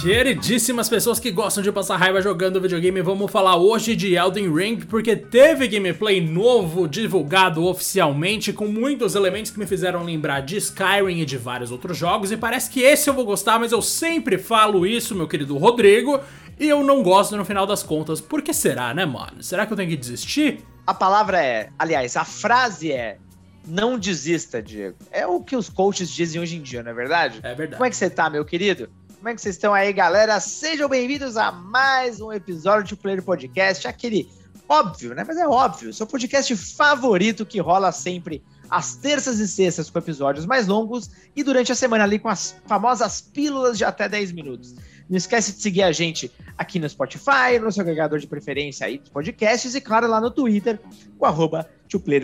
Queridíssimas pessoas que gostam de passar raiva jogando videogame, vamos falar hoje de Elden Ring, porque teve gameplay novo divulgado oficialmente, com muitos elementos que me fizeram lembrar de Skyrim e de vários outros jogos, e parece que esse eu vou gostar, mas eu sempre falo isso, meu querido Rodrigo, e eu não gosto no final das contas. Por que será, né, mano? Será que eu tenho que desistir? A palavra é, aliás, a frase é não desista, Diego. É o que os coaches dizem hoje em dia, não é verdade? É verdade. Como é que você tá, meu querido? Como é que vocês estão aí, galera? Sejam bem-vindos a mais um episódio do Player Podcast, aquele óbvio, né? Mas é óbvio, seu podcast favorito que rola sempre às terças e sextas com episódios mais longos e durante a semana ali com as famosas pílulas de até 10 minutos. Não esquece de seguir a gente aqui no Spotify, no seu agregador de preferência aí dos podcasts e, claro, lá no Twitter, com arroba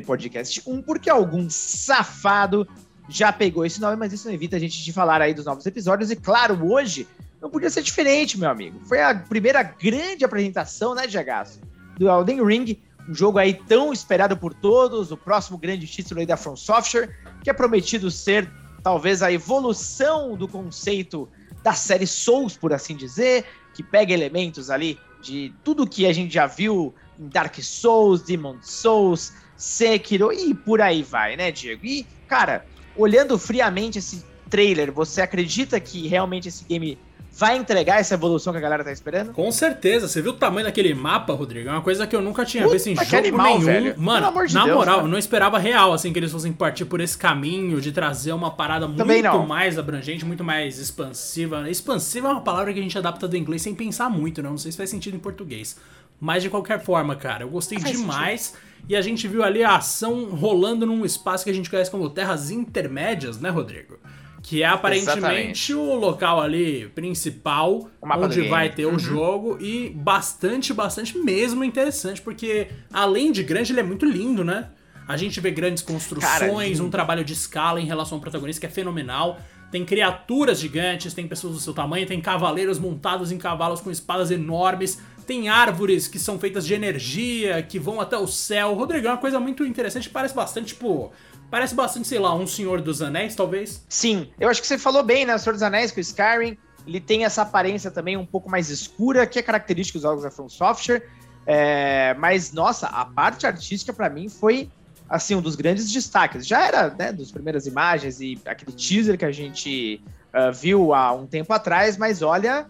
Podcast 1, porque algum safado já pegou esse nome, mas isso não evita a gente de falar aí dos novos episódios. E claro, hoje não podia ser diferente, meu amigo. Foi a primeira grande apresentação, né, Diagaço? Do Elden Ring, um jogo aí tão esperado por todos, o próximo grande título aí da From Software, que é prometido ser talvez a evolução do conceito da série Souls, por assim dizer, que pega elementos ali de tudo que a gente já viu em Dark Souls, Demon Souls, Sekiro e por aí vai, né, Diego? E, cara, olhando friamente esse trailer, você acredita que realmente esse game vai entregar essa evolução que a galera tá esperando? Com certeza. Você viu o tamanho daquele mapa, Rodrigo? É uma coisa que eu nunca tinha visto em jogo animal, nenhum. Velho. Mano, de na Deus, moral, eu não esperava real, assim, que eles fossem partir por esse caminho de trazer uma parada Também muito não. mais abrangente, muito mais expansiva. Expansiva é uma palavra que a gente adapta do inglês sem pensar muito, né? Não sei se faz sentido em português. Mas de qualquer forma, cara, eu gostei demais. Sentido. E a gente viu ali a ação rolando num espaço que a gente conhece como terras intermédias, né, Rodrigo? Que é aparentemente Exatamente. o local ali principal onde vai ter uhum. o jogo e bastante, bastante mesmo interessante, porque além de grande, ele é muito lindo, né? A gente vê grandes construções, Cara, um trabalho de escala em relação ao protagonista que é fenomenal. Tem criaturas gigantes, tem pessoas do seu tamanho, tem cavaleiros montados em cavalos com espadas enormes, tem árvores que são feitas de energia, que vão até o céu. Rodrigão é uma coisa muito interessante, parece bastante, tipo. Parece bastante, sei lá, um Senhor dos Anéis, talvez. Sim, eu acho que você falou bem, né? O Senhor dos Anéis com o Skyrim. Ele tem essa aparência também um pouco mais escura, que é característica dos jogos da From Software. É, mas, nossa, a parte artística para mim foi assim, um dos grandes destaques. Já era, né, das primeiras imagens e aquele teaser que a gente uh, viu há um tempo atrás, mas olha,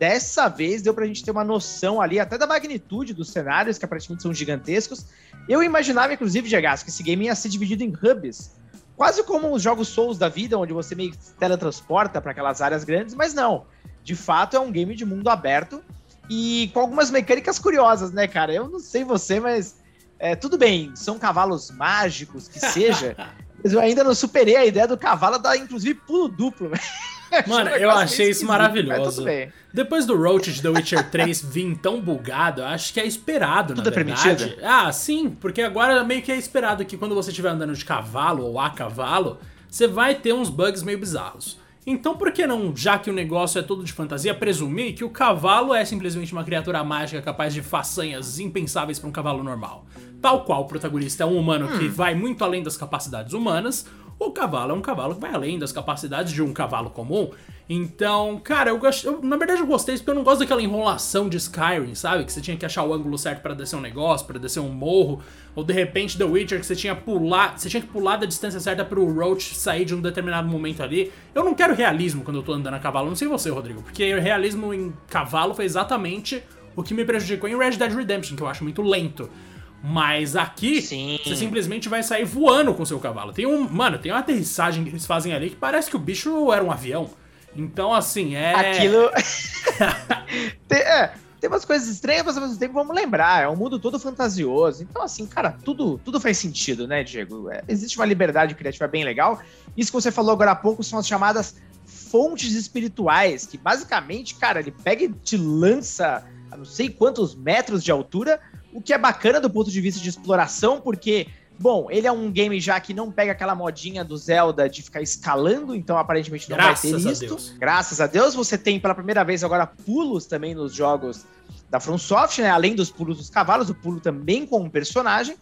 Dessa vez deu pra gente ter uma noção ali, até da magnitude dos cenários, que aparentemente são gigantescos. Eu imaginava, inclusive, Diagas, que esse game ia ser dividido em hubs. Quase como os jogos Souls da vida, onde você meio que teletransporta para aquelas áreas grandes, mas não. De fato, é um game de mundo aberto e com algumas mecânicas curiosas, né, cara? Eu não sei você, mas é, tudo bem, são cavalos mágicos, que seja. mas eu ainda não superei a ideia do cavalo dar, inclusive, pulo duplo, velho. Mano, eu achei isso maravilhoso. Depois do Roach de The Witcher 3 vir tão bugado, acho que é esperado, Tudo na é verdade. Permitido? Ah, sim, porque agora meio que é esperado que quando você estiver andando de cavalo ou a cavalo, você vai ter uns bugs meio bizarros. Então por que não, já que o negócio é todo de fantasia, presumir que o cavalo é simplesmente uma criatura mágica capaz de façanhas impensáveis para um cavalo normal? Tal qual o protagonista é um humano hum. que vai muito além das capacidades humanas, o cavalo é um cavalo que vai além das capacidades de um cavalo comum. Então, cara, eu, na verdade eu gostei porque eu não gosto daquela enrolação de Skyrim, sabe? Que você tinha que achar o ângulo certo para descer um negócio, para descer um morro, ou de repente The Witcher que você tinha pular, você tinha que pular da distância certa pro Roach sair de um determinado momento ali. Eu não quero realismo quando eu tô andando a cavalo, não sei você, Rodrigo, porque realismo em cavalo foi exatamente o que me prejudicou em Red Dead Redemption, que eu acho muito lento. Mas aqui, Sim. você simplesmente vai sair voando com seu cavalo. Tem um. Mano, tem uma aterrissagem que eles fazem ali que parece que o bicho era um avião. Então, assim, é. Aquilo. tem, é, tem umas coisas estranhas, mas ao mesmo tempo vamos lembrar. É um mundo todo fantasioso. Então, assim, cara, tudo, tudo faz sentido, né, Diego? É, existe uma liberdade criativa bem legal. Isso que você falou agora há pouco são as chamadas fontes espirituais, que basicamente, cara, ele pega e te lança a não sei quantos metros de altura o que é bacana do ponto de vista de exploração, porque, bom, ele é um game já que não pega aquela modinha do Zelda de ficar escalando, então aparentemente não Graças vai ter isso. Deus. Graças a Deus, você tem pela primeira vez agora pulos também nos jogos da From Software, né? Além dos pulos dos cavalos, o pulo também com um personagem.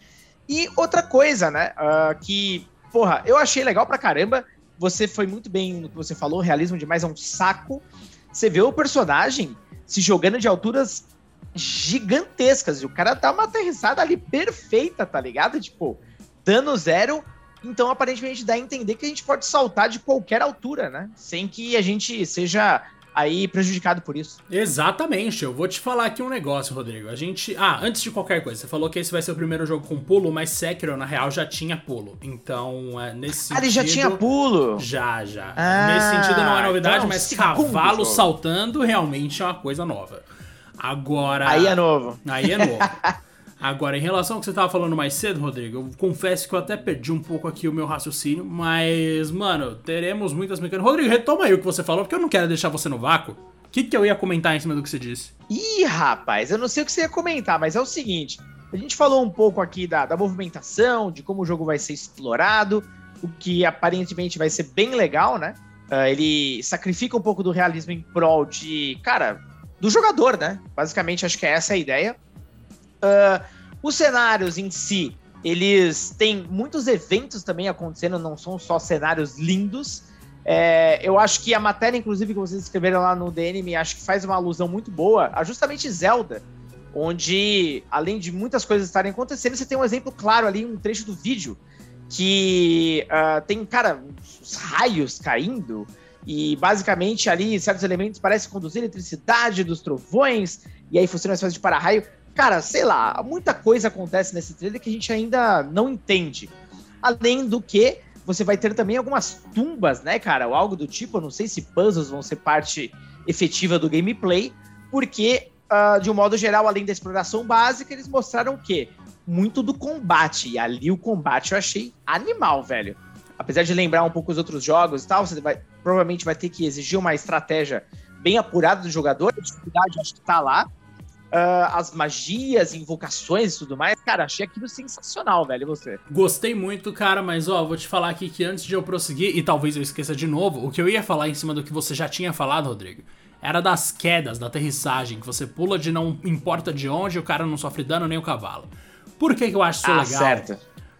E outra coisa, né? Uh, que, porra, eu achei legal pra caramba. Você foi muito bem no que você falou, realismo demais é um saco. você vê o personagem se jogando de alturas gigantescas. E o cara dá uma aterrissada ali perfeita, tá ligado? Tipo, dano zero. Então, aparentemente, dá a entender que a gente pode saltar de qualquer altura, né? Sem que a gente seja aí prejudicado por isso. Exatamente. Eu vou te falar aqui um negócio, Rodrigo. A gente. Ah, antes de qualquer coisa, você falou que esse vai ser o primeiro jogo com pulo, mas Sekiro, na real, já tinha pulo. Então, é, nesse sentido. Ah, ele já tinha pulo? Já, já. Ah, nesse sentido não é novidade, então, mas cavalo saltando realmente é uma coisa nova. Agora. Aí é novo. Aí é novo. Agora, em relação ao que você tava falando mais cedo, Rodrigo, eu confesso que eu até perdi um pouco aqui o meu raciocínio, mas, mano, teremos muitas mecânicas. Rodrigo, retoma aí o que você falou, porque eu não quero deixar você no vácuo. O que, que eu ia comentar em cima do que você disse? Ih, rapaz, eu não sei o que você ia comentar, mas é o seguinte: a gente falou um pouco aqui da, da movimentação, de como o jogo vai ser explorado, o que aparentemente vai ser bem legal, né? Uh, ele sacrifica um pouco do realismo em prol de, cara, do jogador, né? Basicamente, acho que é essa a ideia. Uh, os cenários em si, eles têm muitos eventos também acontecendo, não são só cenários lindos. É, eu acho que a matéria, inclusive, que vocês escreveram lá no DNM, acho que faz uma alusão muito boa a justamente Zelda, onde, além de muitas coisas estarem acontecendo, você tem um exemplo claro ali, um trecho do vídeo, que uh, tem, cara, os raios caindo, e basicamente ali certos elementos parecem conduzir eletricidade dos trovões, e aí funciona uma espécie de para-raio. Cara, sei lá, muita coisa acontece nesse trailer que a gente ainda não entende. Além do que, você vai ter também algumas tumbas, né, cara? Ou algo do tipo, eu não sei se puzzles vão ser parte efetiva do gameplay, porque, uh, de um modo geral, além da exploração básica, eles mostraram o quê? Muito do combate. E ali o combate eu achei animal, velho apesar de lembrar um pouco os outros jogos e tal, você vai, provavelmente vai ter que exigir uma estratégia bem apurada do jogador. A dificuldade acho que tá lá. Uh, as magias, invocações e tudo mais. Cara, achei aquilo sensacional, velho. você? Gostei muito, cara, mas ó, vou te falar aqui que antes de eu prosseguir, e talvez eu esqueça de novo, o que eu ia falar em cima do que você já tinha falado, Rodrigo, era das quedas, da aterrissagem, que você pula de não importa de onde, o cara não sofre dano nem o cavalo. Por que, que eu acho isso ah, legal? Certo.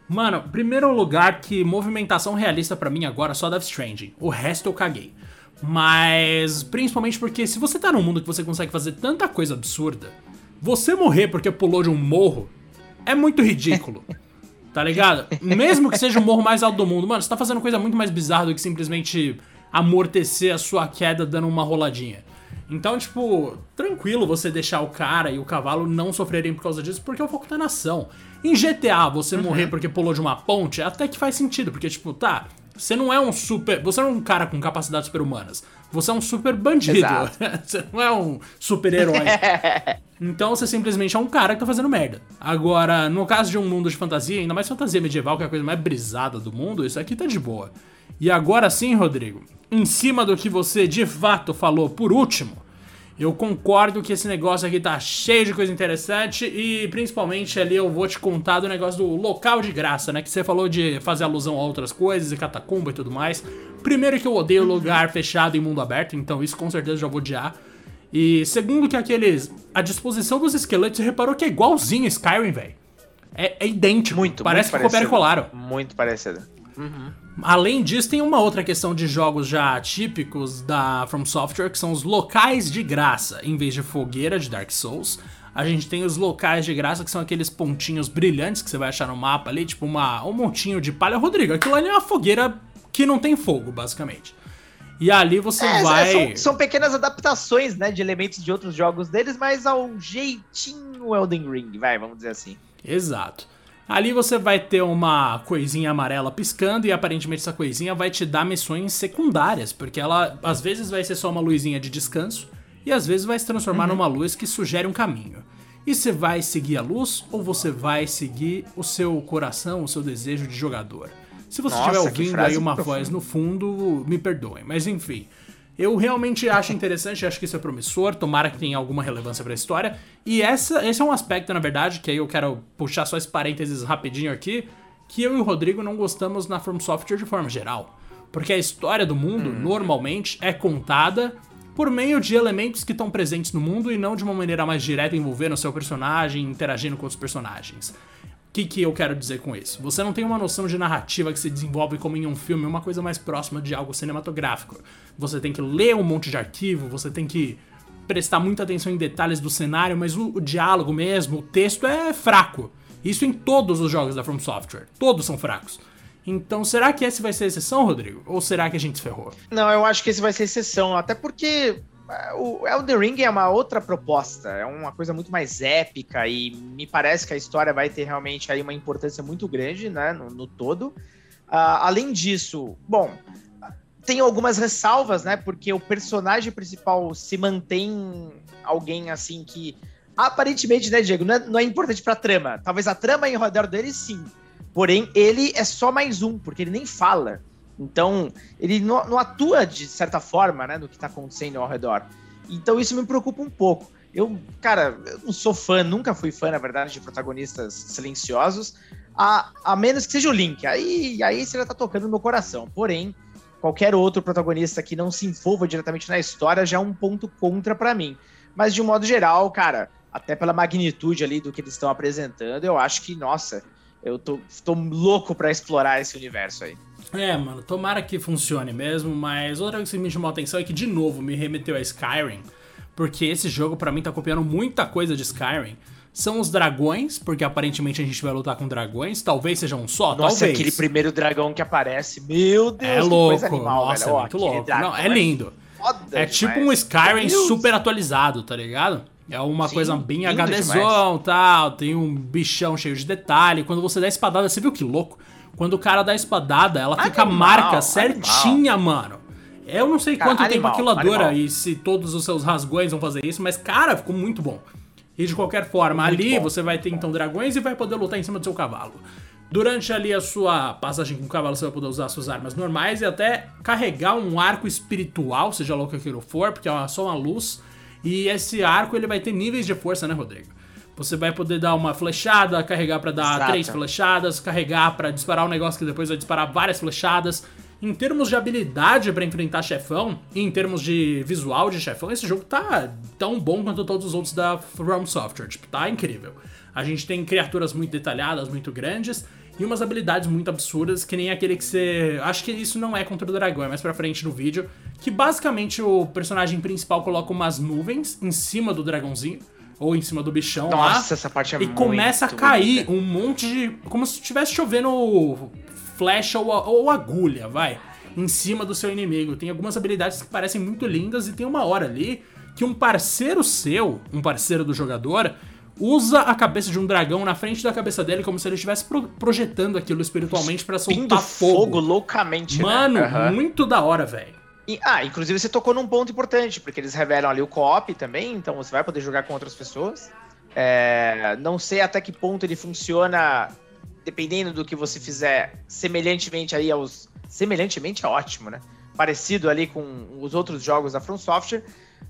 Mano, primeiro lugar que movimentação realista para mim agora só Death Stranding. O resto eu caguei. Mas principalmente porque se você tá num mundo que você consegue fazer tanta coisa absurda, você morrer porque pulou de um morro é muito ridículo. tá ligado? Mesmo que seja o morro mais alto do mundo, mano, você tá fazendo coisa muito mais bizarra do que simplesmente amortecer a sua queda dando uma roladinha. Então, tipo, tranquilo você deixar o cara e o cavalo não sofrerem por causa disso, porque o foco tá na ação. Em GTA, você uhum. morrer porque pulou de uma ponte, até que faz sentido, porque, tipo, tá, você não é um super. Você não é um cara com capacidades super-humanas. Você é um super bandido. você não é um super-herói. então você simplesmente é um cara que tá fazendo merda. Agora, no caso de um mundo de fantasia, ainda mais fantasia medieval, que é a coisa mais brisada do mundo, isso aqui tá de boa. E agora sim, Rodrigo, em cima do que você de fato falou por último, eu concordo que esse negócio aqui tá cheio de coisa interessante e principalmente ali eu vou te contar do negócio do local de graça, né? Que você falou de fazer alusão a outras coisas e catacumba e tudo mais. Primeiro que eu odeio lugar fechado em mundo aberto, então isso com certeza já vou odiar. E segundo que aqueles. A disposição dos esqueletos, você reparou que é igualzinho Skyrim, velho. É, é, idêntico. Muito, Parece muito que copiaram e colaram. Muito parecido. Uhum. Além disso, tem uma outra questão de jogos já típicos da From Software, que são os locais de graça. Em vez de fogueira de Dark Souls, a gente tem os locais de graça, que são aqueles pontinhos brilhantes que você vai achar no mapa ali, tipo uma, um montinho de palha. Rodrigo, aquilo ali é uma fogueira que não tem fogo, basicamente. E ali você é, vai. São, são, pequenas adaptações, né, de elementos de outros jogos deles, mas ao jeitinho Elden Ring, vai, vamos dizer assim. Exato. Ali você vai ter uma coisinha amarela piscando e aparentemente essa coisinha vai te dar missões secundárias, porque ela às vezes vai ser só uma luzinha de descanso e às vezes vai se transformar uhum. numa luz que sugere um caminho. E você vai seguir a luz ou você vai seguir o seu coração, o seu desejo de jogador? Se você estiver ouvindo aí uma profunda. voz no fundo, me perdoem, mas enfim. Eu realmente acho interessante, acho que isso é promissor, tomara que tenha alguma relevância para a história. E essa, esse é um aspecto, na verdade, que aí eu quero puxar só esse parênteses rapidinho aqui, que eu e o Rodrigo não gostamos na From Software de forma geral. Porque a história do mundo, hum. normalmente, é contada por meio de elementos que estão presentes no mundo e não de uma maneira mais direta envolvendo o seu personagem, interagindo com outros personagens. O que, que eu quero dizer com isso? Você não tem uma noção de narrativa que se desenvolve como em um filme, uma coisa mais próxima de algo cinematográfico. Você tem que ler um monte de arquivo, você tem que prestar muita atenção em detalhes do cenário, mas o, o diálogo mesmo, o texto é fraco. Isso em todos os jogos da From Software. Todos são fracos. Então, será que esse vai ser exceção, Rodrigo? Ou será que a gente se ferrou? Não, eu acho que esse vai ser exceção, até porque o Elden Ring é uma outra proposta, é uma coisa muito mais épica e me parece que a história vai ter realmente aí uma importância muito grande, né, no, no todo. Uh, além disso, bom, tem algumas ressalvas, né, porque o personagem principal se mantém alguém assim que aparentemente, né, Diego, não é, não é importante pra trama. Talvez a trama em redor dele sim, porém ele é só mais um, porque ele nem fala. Então, ele não, não, atua de certa forma, né, no que tá acontecendo ao redor. Então, isso me preocupa um pouco. Eu, cara, eu não sou fã, nunca fui fã, na verdade, de protagonistas silenciosos, a, a menos que seja o Link. Aí, aí você já tá tocando no meu coração. Porém, qualquer outro protagonista que não se envolva diretamente na história já é um ponto contra para mim. Mas, de um modo geral, cara, até pela magnitude ali do que eles estão apresentando, eu acho que, nossa, eu tô, tô louco para explorar esse universo aí. É, mano, tomara que funcione mesmo, mas outra coisa que me chamou a atenção é que, de novo, me remeteu a Skyrim, porque esse jogo para mim tá copiando muita coisa de Skyrim. São os dragões, porque aparentemente a gente vai lutar com dragões, talvez seja um só, Nossa, talvez. aquele primeiro dragão que aparece, meu Deus, é louco, animal, Nossa, velho. é muito louco. Não, é lindo. É, é tipo um Skyrim super atualizado, tá ligado? É uma Sim, coisa bem HDzão tal, tem um bichão cheio de detalhe. Quando você dá espadada, você viu que louco? Quando o cara dá a espadada, ela fica animal, marca certinha, animal. mano. Eu não sei cara, quanto animal, tempo aquilo dura e se todos os seus rasgões vão fazer isso, mas, cara, ficou muito bom. E de qualquer forma, muito ali bom. você vai ter então dragões e vai poder lutar em cima do seu cavalo. Durante ali a sua passagem com o cavalo, você vai poder usar suas armas normais e até carregar um arco espiritual, seja lá o que aquilo for, porque é só uma luz e esse arco ele vai ter níveis de força, né, Rodrigo? Você vai poder dar uma flechada, carregar para dar Exato. três flechadas, carregar para disparar um negócio que depois vai disparar várias flechadas. Em termos de habilidade para enfrentar chefão, e em termos de visual de chefão, esse jogo tá tão bom quanto todos os outros da From Software. Tipo, tá incrível. A gente tem criaturas muito detalhadas, muito grandes, e umas habilidades muito absurdas, que nem aquele que você. Acho que isso não é contra o dragão, é mais pra frente no vídeo. Que basicamente o personagem principal coloca umas nuvens em cima do dragãozinho. Ou em cima do bichão Nossa, lá, essa parte é E começa a cair um monte de. Como se estivesse chovendo flecha ou, ou agulha, vai. Em cima do seu inimigo. Tem algumas habilidades que parecem muito lindas e tem uma hora ali que um parceiro seu, um parceiro do jogador, usa a cabeça de um dragão na frente da cabeça dele como se ele estivesse pro projetando aquilo espiritualmente para soltar fogo. fogo loucamente, né? Mano, né? uhum. muito da hora, velho. Ah, inclusive você tocou num ponto importante, porque eles revelam ali o co-op também, então você vai poder jogar com outras pessoas. É, não sei até que ponto ele funciona, dependendo do que você fizer, semelhantemente aí aos. Semelhantemente é ótimo, né? Parecido ali com os outros jogos da From Software.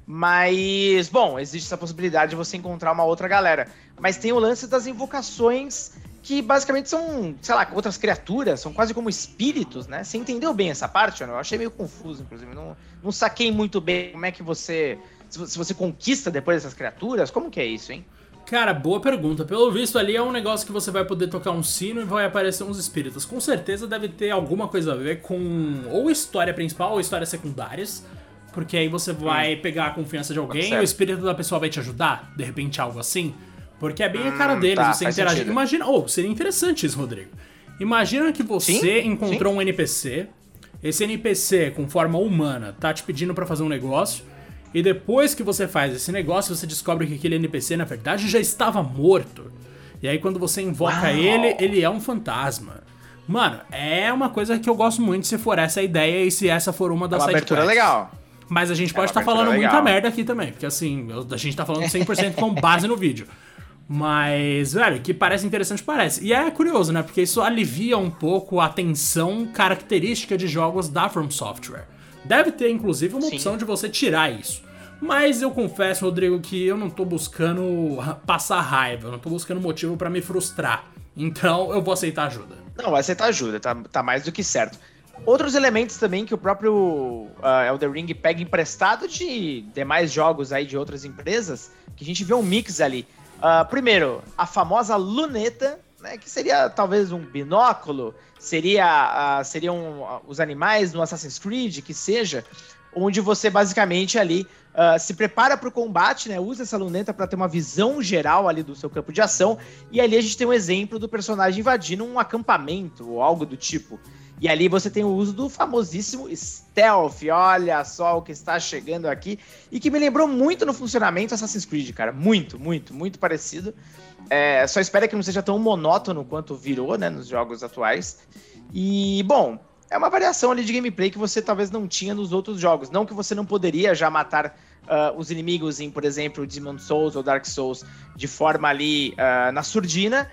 Mas, bom, existe essa possibilidade de você encontrar uma outra galera. Mas tem o lance das invocações, que basicamente são, sei lá, outras criaturas, são quase como espíritos, né? Você entendeu bem essa parte, Eu achei meio confuso, inclusive. Não, não saquei muito bem como é que você. Se você conquista depois dessas criaturas, como que é isso, hein? Cara, boa pergunta. Pelo visto ali é um negócio que você vai poder tocar um sino e vai aparecer uns espíritos. Com certeza deve ter alguma coisa a ver com ou história principal ou histórias secundárias. Porque aí você vai hum. pegar a confiança de alguém e o espírito da pessoa vai te ajudar, de repente algo assim. Porque é bem a cara hum, deles, tá, você interagir. Sentido. Imagina, oh, seria interessante isso, Rodrigo. Imagina que você sim, encontrou sim. um NPC, esse NPC com forma humana tá te pedindo para fazer um negócio, e depois que você faz esse negócio, você descobre que aquele NPC na verdade já estava morto. E aí quando você invoca Uau. ele, ele é um fantasma. Mano, é uma coisa que eu gosto muito se for essa a ideia e se essa for uma das é uma abertura legal. Mas a gente é pode estar tá falando legal. muita merda aqui também, porque assim, a gente tá falando 100% com base no vídeo. Mas, velho, que parece interessante, parece. E é curioso, né? Porque isso alivia um pouco a tensão característica de jogos da From Software. Deve ter, inclusive, uma Sim. opção de você tirar isso. Mas eu confesso, Rodrigo, que eu não tô buscando passar raiva, eu não tô buscando motivo para me frustrar. Então eu vou aceitar ajuda. Não, vai aceitar ajuda, tá, tá mais do que certo. Outros elementos também que o próprio uh, Elder Ring pega emprestado de demais jogos aí de outras empresas, que a gente vê um mix ali. Uh, primeiro, a famosa luneta, né, que seria talvez um binóculo, seria uh, seriam uh, os animais no Assassin's Creed, que seja, onde você basicamente ali uh, se prepara para o combate, né, usa essa luneta para ter uma visão geral ali do seu campo de ação, e ali a gente tem um exemplo do personagem invadindo um acampamento ou algo do tipo. E ali você tem o uso do famosíssimo stealth, olha só o que está chegando aqui, e que me lembrou muito no funcionamento Assassin's Creed, cara, muito, muito, muito parecido. É, só espera que não seja tão monótono quanto virou, né, nos jogos atuais. E, bom, é uma variação ali de gameplay que você talvez não tinha nos outros jogos. Não que você não poderia já matar uh, os inimigos em, por exemplo, Demon Souls ou Dark Souls de forma ali uh, na surdina,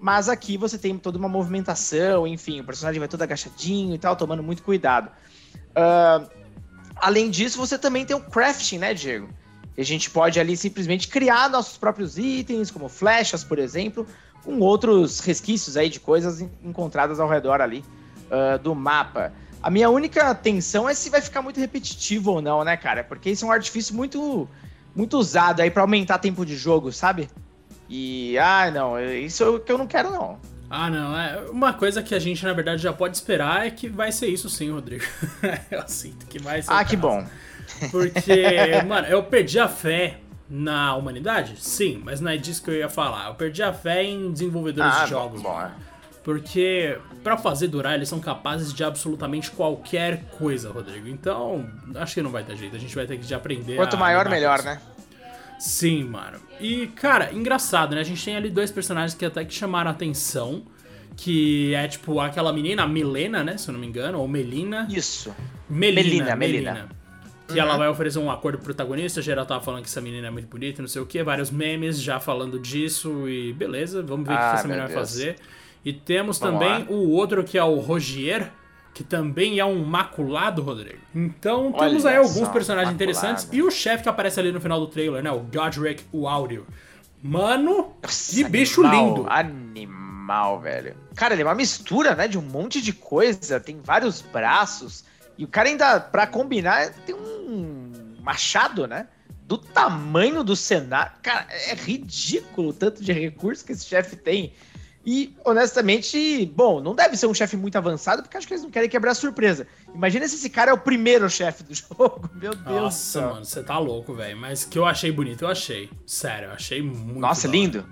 mas aqui você tem toda uma movimentação, enfim, o personagem vai todo agachadinho e tal, tomando muito cuidado. Uh, além disso, você também tem o crafting, né, Diego? a gente pode ali simplesmente criar nossos próprios itens, como flechas, por exemplo, com outros resquícios aí de coisas encontradas ao redor ali uh, do mapa. A minha única tensão é se vai ficar muito repetitivo ou não, né, cara? Porque isso é um artifício muito, muito usado aí para aumentar tempo de jogo, sabe? E, ah, não, isso é o que eu não quero, não. Ah, não. É uma coisa que a gente, na verdade, já pode esperar é que vai ser isso sim, Rodrigo. eu sinto que vai ser. Ah, que bom. Porque, mano, eu perdi a fé na humanidade? Sim, mas não é disso que eu ia falar. Eu perdi a fé em desenvolvedores ah, de jogos. Bom, é. Porque para fazer durar, eles são capazes de absolutamente qualquer coisa, Rodrigo. Então, acho que não vai ter jeito. A gente vai ter que aprender. Quanto maior, melhor, né? Sim, mano. E, cara, engraçado, né? A gente tem ali dois personagens que até que chamaram a atenção. Que é tipo aquela menina, a Milena, né? Se eu não me engano, ou Melina. Isso. Melina, Melina. Melina. Melina. Que uhum. ela vai oferecer um acordo pro protagonista. Geral tava falando que essa menina é muito bonita, não sei o que. Vários memes já falando disso. E beleza, vamos ver o ah, que essa menina vai fazer. E temos vamos também lá. o outro que é o Rogier, que também é um maculado, Rodrigo. Então temos Olha aí alguns personagens maculado. interessantes. E o chefe que aparece ali no final do trailer, né? O Godric, o áudio. Mano, Nossa, que bicho animal, lindo. Animal, velho. Cara, ele é uma mistura, né? De um monte de coisa. Tem vários braços. E o cara ainda, pra combinar, tem um machado, né? Do tamanho do cenário. Cara, é ridículo o tanto de recursos que esse chefe tem. E, honestamente, bom, não deve ser um chefe muito avançado, porque acho que eles não querem quebrar a surpresa. Imagina se esse cara é o primeiro chefe do jogo. Meu Deus. Nossa, mano, você tá louco, velho. Mas que eu achei bonito, eu achei. Sério, eu achei muito. Nossa, lindo.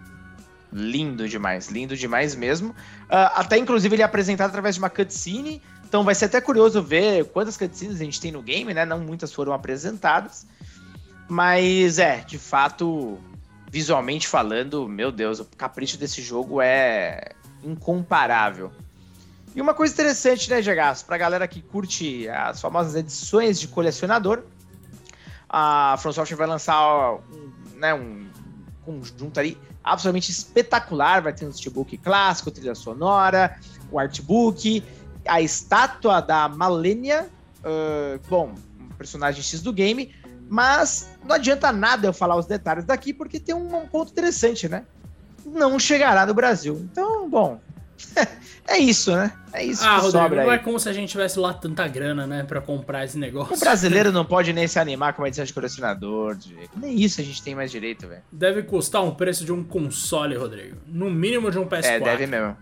Lindo demais, lindo demais mesmo. Uh, até, inclusive, ele é apresentado através de uma cutscene. Então vai ser até curioso ver quantas cutscenes a gente tem no game, né? Não muitas foram apresentadas. Mas é, de fato, visualmente falando, meu Deus, o capricho desse jogo é incomparável. E uma coisa interessante, né, Jagaço? Pra galera que curte as famosas edições de colecionador, a From Software vai lançar um, né, um conjunto ali absolutamente espetacular. Vai ter um steelbook clássico, trilha sonora, o artbook a estátua da Malenia, uh, bom, personagem X do game, mas não adianta nada eu falar os detalhes daqui, porque tem um, um ponto interessante, né? Não chegará no Brasil. Então, bom, é isso, né? É isso ah, que Rodrigo, sobra não aí. é como se a gente tivesse lá tanta grana, né, pra comprar esse negócio. O brasileiro não pode nem se animar com uma edição de colecionador, Diego. Nem isso a gente tem mais direito, velho. Deve custar um preço de um console, Rodrigo. No mínimo de um PS4. É, deve mesmo.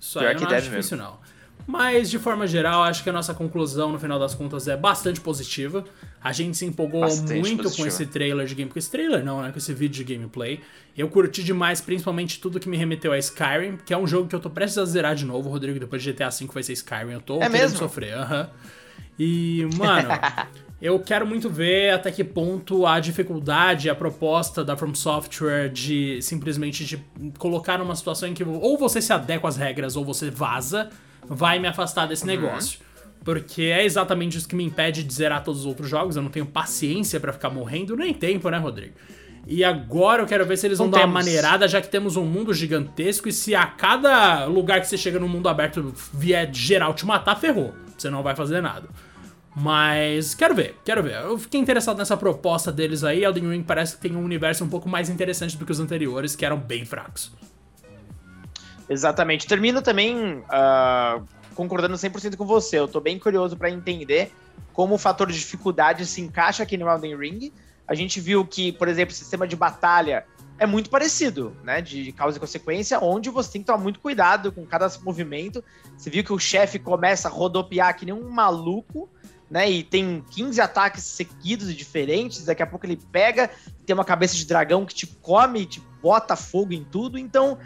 Isso Pior aí que não deve difícil, mesmo. não. Mas, de forma geral, acho que a nossa conclusão, no final das contas, é bastante positiva. A gente se empolgou bastante muito positiva. com esse trailer de gameplay. Com esse trailer não, né? Com esse vídeo de gameplay. Eu curti demais, principalmente, tudo que me remeteu a Skyrim, que é um jogo que eu tô prestes a zerar de novo, Rodrigo. Depois de GTA V vai ser Skyrim. Eu tô é querendo mesmo? sofrer. Aham. Uhum. E, mano... Eu quero muito ver até que ponto a dificuldade, a proposta da From Software de simplesmente de colocar numa situação em que ou você se adequa às regras ou você vaza, vai me afastar desse uhum. negócio. Porque é exatamente isso que me impede de zerar todos os outros jogos. Eu não tenho paciência para ficar morrendo, nem tempo, né, Rodrigo? E agora eu quero ver se eles vão não dar temos. uma maneirada, já que temos um mundo gigantesco. E se a cada lugar que você chega no mundo aberto vier geral te matar, ferrou. Você não vai fazer nada. Mas quero ver, quero ver. Eu fiquei interessado nessa proposta deles aí. Elden Ring parece que tem um universo um pouco mais interessante do que os anteriores, que eram bem fracos. Exatamente. Termino também uh, concordando 100% com você. Eu tô bem curioso para entender como o fator de dificuldade se encaixa aqui no Elden Ring. A gente viu que, por exemplo, o sistema de batalha é muito parecido, né? De causa e consequência, onde você tem que tomar muito cuidado com cada movimento. Você viu que o chefe começa a rodopiar que nem um maluco, né? E tem 15 ataques seguidos e diferentes. Daqui a pouco ele pega, tem uma cabeça de dragão que te come, te bota fogo em tudo. Então,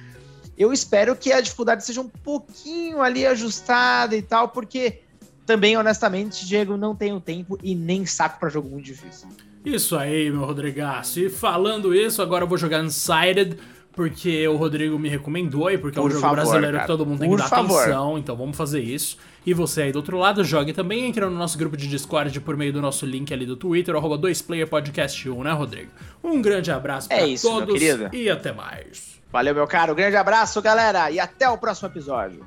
eu espero que a dificuldade seja um pouquinho ali ajustada e tal, porque também, honestamente, Diego, não tenho tempo e nem saco para jogo muito difícil. Isso aí, meu Rodrigaço. E falando isso, agora eu vou jogar Unsighted, porque o Rodrigo me recomendou e porque Por é um jogo favor, brasileiro cara. que todo mundo tem Por que dar favor. atenção, então vamos fazer isso. E você aí do outro lado, jogue também, entra no nosso grupo de Discord por meio do nosso link ali do Twitter, arroba 2playerpodcast1, né, Rodrigo? Um grande abraço é isso, todos e até mais. Valeu, meu caro. Grande abraço, galera, e até o próximo episódio.